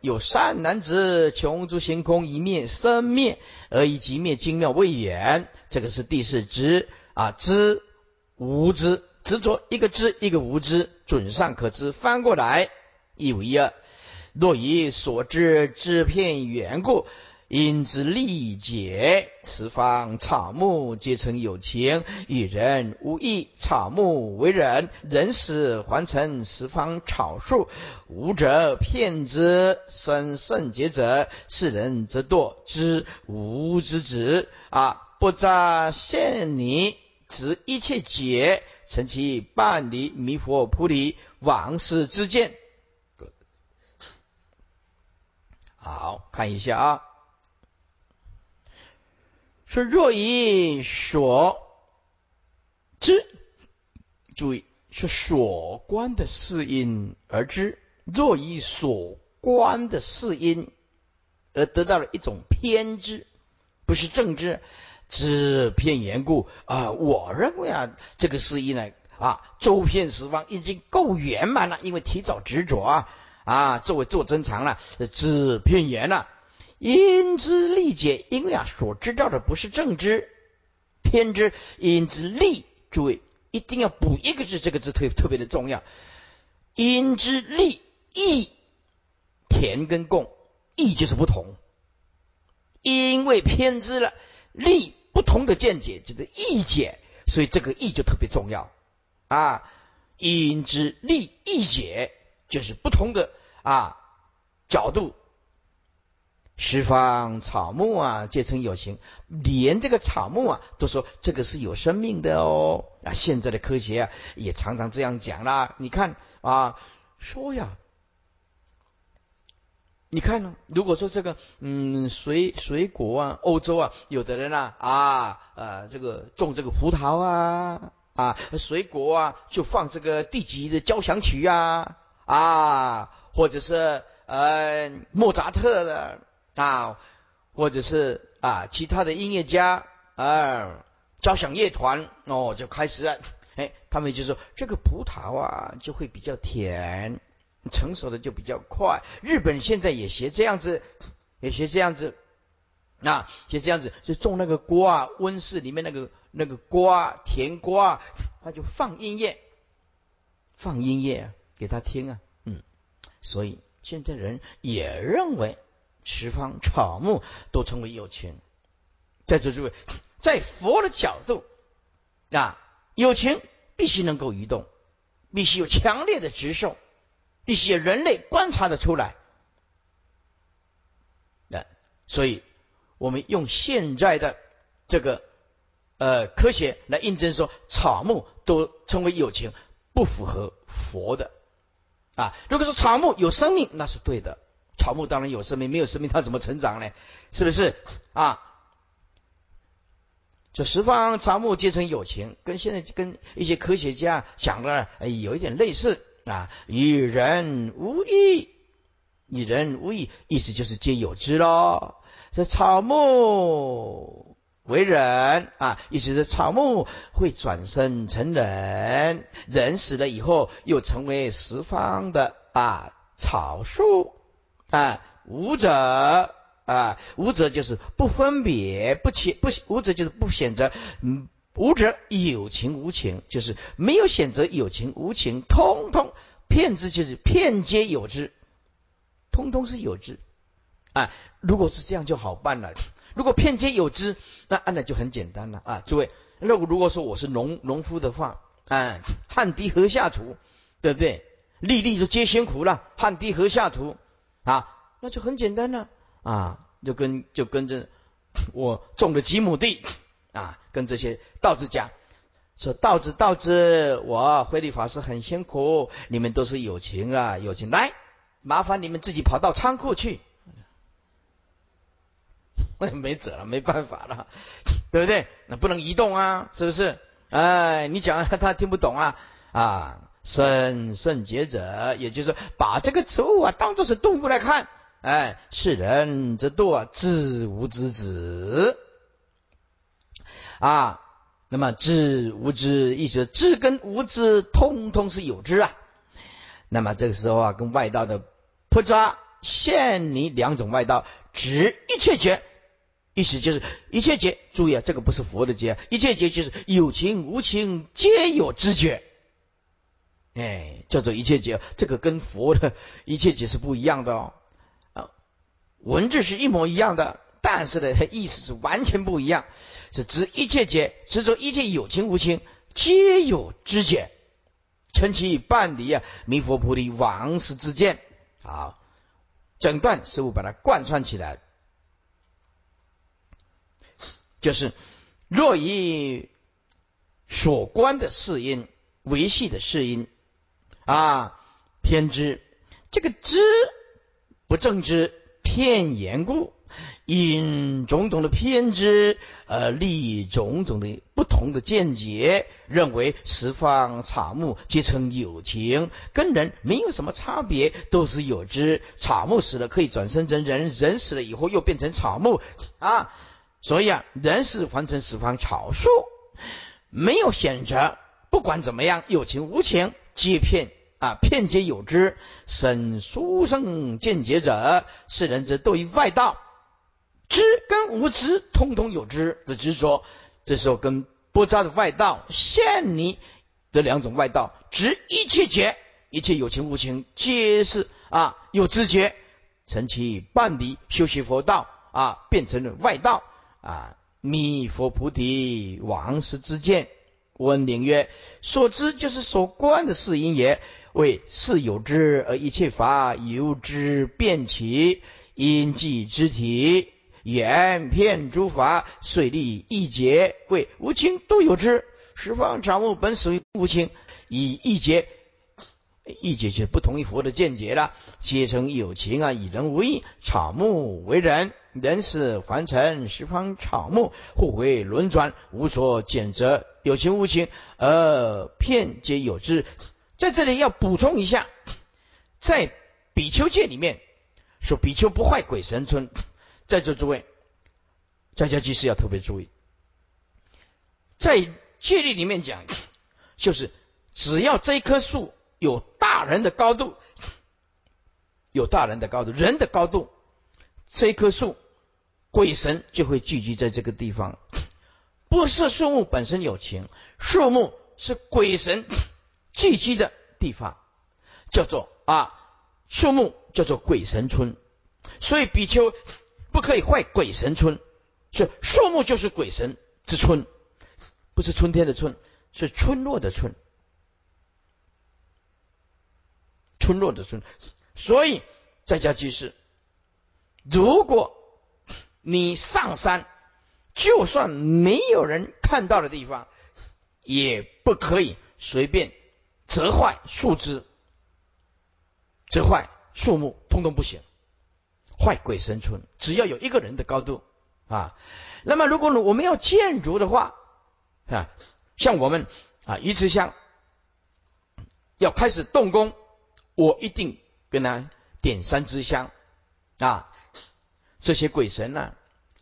有善男子穷诸行空一灭生灭，而以即灭精妙未远。这个是第四知啊，知无知执着一个知一个无知，准上可知。翻过来一五一二，若以所知知片缘故。因之力解，十方草木皆成有情，与人无异。草木为人，人死还成十方草树。无者骗之，生圣洁者，世人则堕之无之子啊！不扎现泥，执一切解，成其半离弥佛菩提往事之见。好看一下啊。说若以所知，注意是所观的事因而知；若以所观的事因而得到了一种偏知，不是正知，只偏缘故啊！我认为啊，这个事因呢啊，周遍十方已经够圆满了，因为提早执着啊啊，作为做增长了，只偏缘了。因之利解，因为啊，所知道的不是正知，偏知。因之利，诸位一定要补一个字，这个字特特别的重要。因之利义，田跟共义就是不同，因为偏知了利不同的见解，就是义解，所以这个义就特别重要啊。因之利义解，就是不同的啊角度。十方草木啊，皆成有形，连这个草木啊，都说这个是有生命的哦。啊，现在的科学啊，也常常这样讲啦。你看啊，说呀，你看呢？如果说这个嗯，水水果啊，欧洲啊，有的人啊啊呃，这个种这个葡萄啊啊，水果啊，就放这个地级的交响曲啊啊，或者是呃莫扎特的。啊，或者是啊，其他的音乐家啊，交响乐团哦，就开始，哎，他们就说这个葡萄啊，就会比较甜，成熟的就比较快。日本现在也学这样子，也学这样子啊，就这样子，就种那个瓜，温室里面那个那个瓜，甜瓜，他就放音乐，放音乐啊，给他听啊，嗯，所以现在人也认为十方草木都称为有情，在座诸位，在佛的角度啊，有情必须能够移动，必须有强烈的直受，必须有人类观察的出来，那所以。我们用现在的这个呃科学来印证说，草木都称为有情，不符合佛的啊。如果说草木有生命，那是对的。草木当然有生命，没有生命它怎么成长呢？是不是啊？这十方草木皆成有情，跟现在跟一些科学家讲的有一点类似啊。与人无异，与人无异，意思就是皆有之喽。这草木为人啊，意思是草木会转生成人，人死了以后又成为十方的啊草树啊，无者啊，无者就是不分别不起不无者就是不选择，嗯，无者有情无情，就是没有选择有情无情，通通骗之就是骗皆有之，通通是有之。啊，如果是这样就好办了。如果片皆有之，那那就很简单了啊！诸位，那如果说我是农农夫的话，啊，汗滴禾下土，对不对？粒粒皆辛苦了，汗滴禾下土啊，那就很简单了啊！就跟就跟着我种了几亩地啊，跟这些道子讲说：道子道子，我慧律法师很辛苦，你们都是有情啊，有情来，麻烦你们自己跑到仓库去。我 也没辙了，没办法了，对不对？那不能移动啊，是不是？哎，你讲 他听不懂啊啊！生圣劫者，也就是把这个植物啊当做是动物来看，哎，是人之惰，知无知子啊。那么知无知，意思知跟无知，通通是有知啊。那么这个时候啊，跟外道的菩萨现你两种外道，知一切觉。意思就是一切劫，注意啊，这个不是佛的劫，一切劫就是有情无情皆有知觉，哎，叫做一切解，这个跟佛的一切解是不一样的哦，啊，文字是一模一样的，但是呢，它意思是完全不一样，是指一切解，执着一切有情无情皆有知解，称其半离啊，弥佛菩提王师之见，好，整段师傅把它贯穿起来。就是若以所观的世因维系的世因啊偏知，这个知不正知偏言故，因种种的偏知而立种种的不同的见解，认为十方草木皆成有情，跟人没有什么差别，都是有知。草木死了可以转生成人，人死了以后又变成草木啊。所以啊，人是凡尘十方草树，没有选择，不管怎么样，有情无情皆骗啊，骗皆有之。审书生见解者，是人之对于外道，知跟无知，通通有之的执着。这时候跟波扎的外道现你的两种外道，执一切觉，一切有情无情，皆是啊有知觉，成其半离，修习佛道啊，变成了外道。啊！弥佛菩提王师之见，问灵曰：所知就是所观的事因也。为是有之，而一切法由之变起，因即之体，言骗诸法，遂立一劫。为无情都有之，十方常物本属于无情，以一结。一解就不同于佛的见解了，皆成有情啊，以人为义，草木为人，人是凡尘十方草木，互为轮转，无所拣择，有情无情，而片皆有之。在这里要补充一下，在比丘戒里面说比丘不坏鬼神村，在座诸位在家居士要特别注意，在戒律里面讲，就是只要这一棵树。有大人的高度，有大人的高度，人的高度，这棵树鬼神就会聚集在这个地方。不是树木本身有情，树木是鬼神 聚集的地方，叫做啊树木叫做鬼神村。所以比丘 不可以坏鬼神村，是树木就是鬼神之村，不是春天的春，是村落的村，村落的村。所以在家居士，如果你上山。就算没有人看到的地方，也不可以随便折坏树枝、折坏树木，通通不行。坏鬼神村，只要有一个人的高度啊。那么，如果我们要建筑的话啊，像我们啊鱼池乡要开始动工，我一定跟他点三支香啊。这些鬼神呢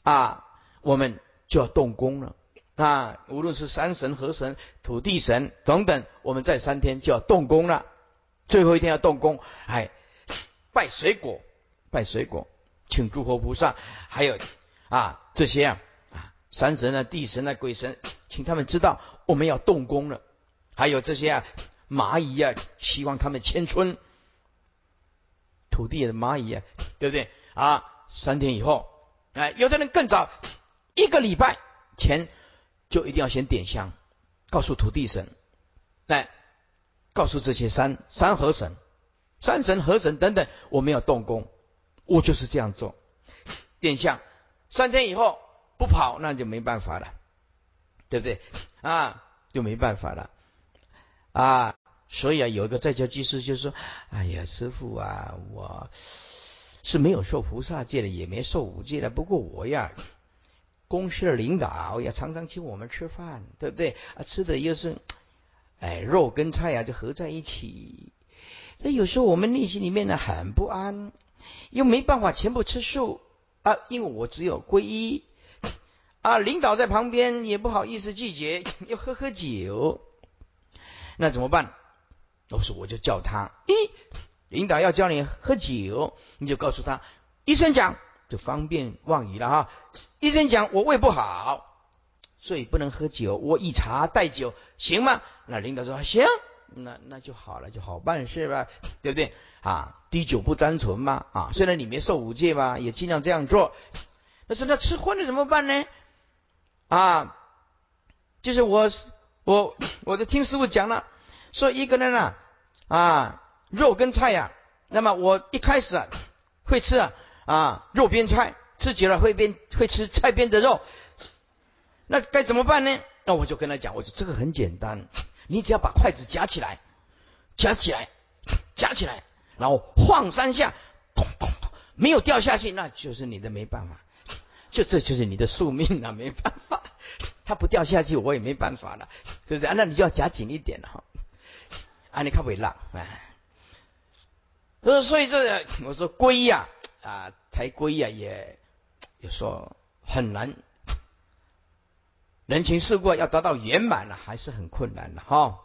啊。我们就要动工了啊！无论是山神、河神、土地神等等，我们在三天就要动工了。最后一天要动工，哎，拜水果，拜水果，请诸佛菩萨，还有啊这些啊啊山神啊、地神啊、鬼神，请他们知道我们要动工了。还有这些啊蚂蚁啊，希望他们迁村，土地的蚂蚁啊，对不对啊？三天以后，哎，有的人更早。一个礼拜前就一定要先点香，告诉土地神，来告诉这些山山河神、山神河神等等，我们要动工，我就是这样做，点香三天以后不跑，那就没办法了，对不对啊？就没办法了啊！所以啊，有一个在家居士就说：“哎呀，师傅啊，我是没有受菩萨戒的，也没受五戒的，不过我呀。”公司的领导也常常请我们吃饭，对不对？啊，吃的又是，哎，肉跟菜啊就合在一起。那有时候我们内心里面呢很不安，又没办法全部吃素啊，因为我只有皈依 啊。领导在旁边也不好意思拒绝，要喝喝酒，那怎么办？我说我就叫他，咦，领导要叫你喝酒，你就告诉他，医生讲就方便忘语了哈。医生讲我胃不好，所以不能喝酒。我以茶代酒，行吗？那领导说行，那那就好了，就好办事吧，对不对？啊，滴酒不沾唇嘛，啊，虽然你没受五戒吧，也尽量这样做。那说那吃荤的怎么办呢？啊，就是我我我就听师傅讲了，说一个人啊啊肉跟菜呀，那么我一开始啊会吃啊啊肉边菜。吃久了会变，会吃菜边的肉，那该怎么办呢？那我就跟他讲，我说这个很简单，你只要把筷子夹起来，夹起来，夹起来，然后晃三下，咚咚咚，没有掉下去，那就是你的没办法，就这就是你的宿命啊，没办法，它不掉下去，我也没办法了，是不是？那你就要夹紧一点了哈，啊，你看不会浪哎，所以这我说龟呀，啊才归呀也。就说很难，人情世故要得到圆满了，还是很困难的哈。